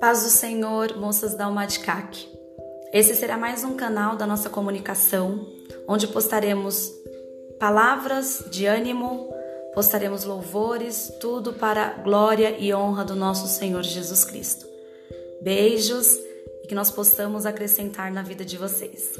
Paz do Senhor, moças da Almadicac. Esse será mais um canal da nossa comunicação, onde postaremos palavras de ânimo, postaremos louvores, tudo para glória e honra do nosso Senhor Jesus Cristo. Beijos e que nós possamos acrescentar na vida de vocês.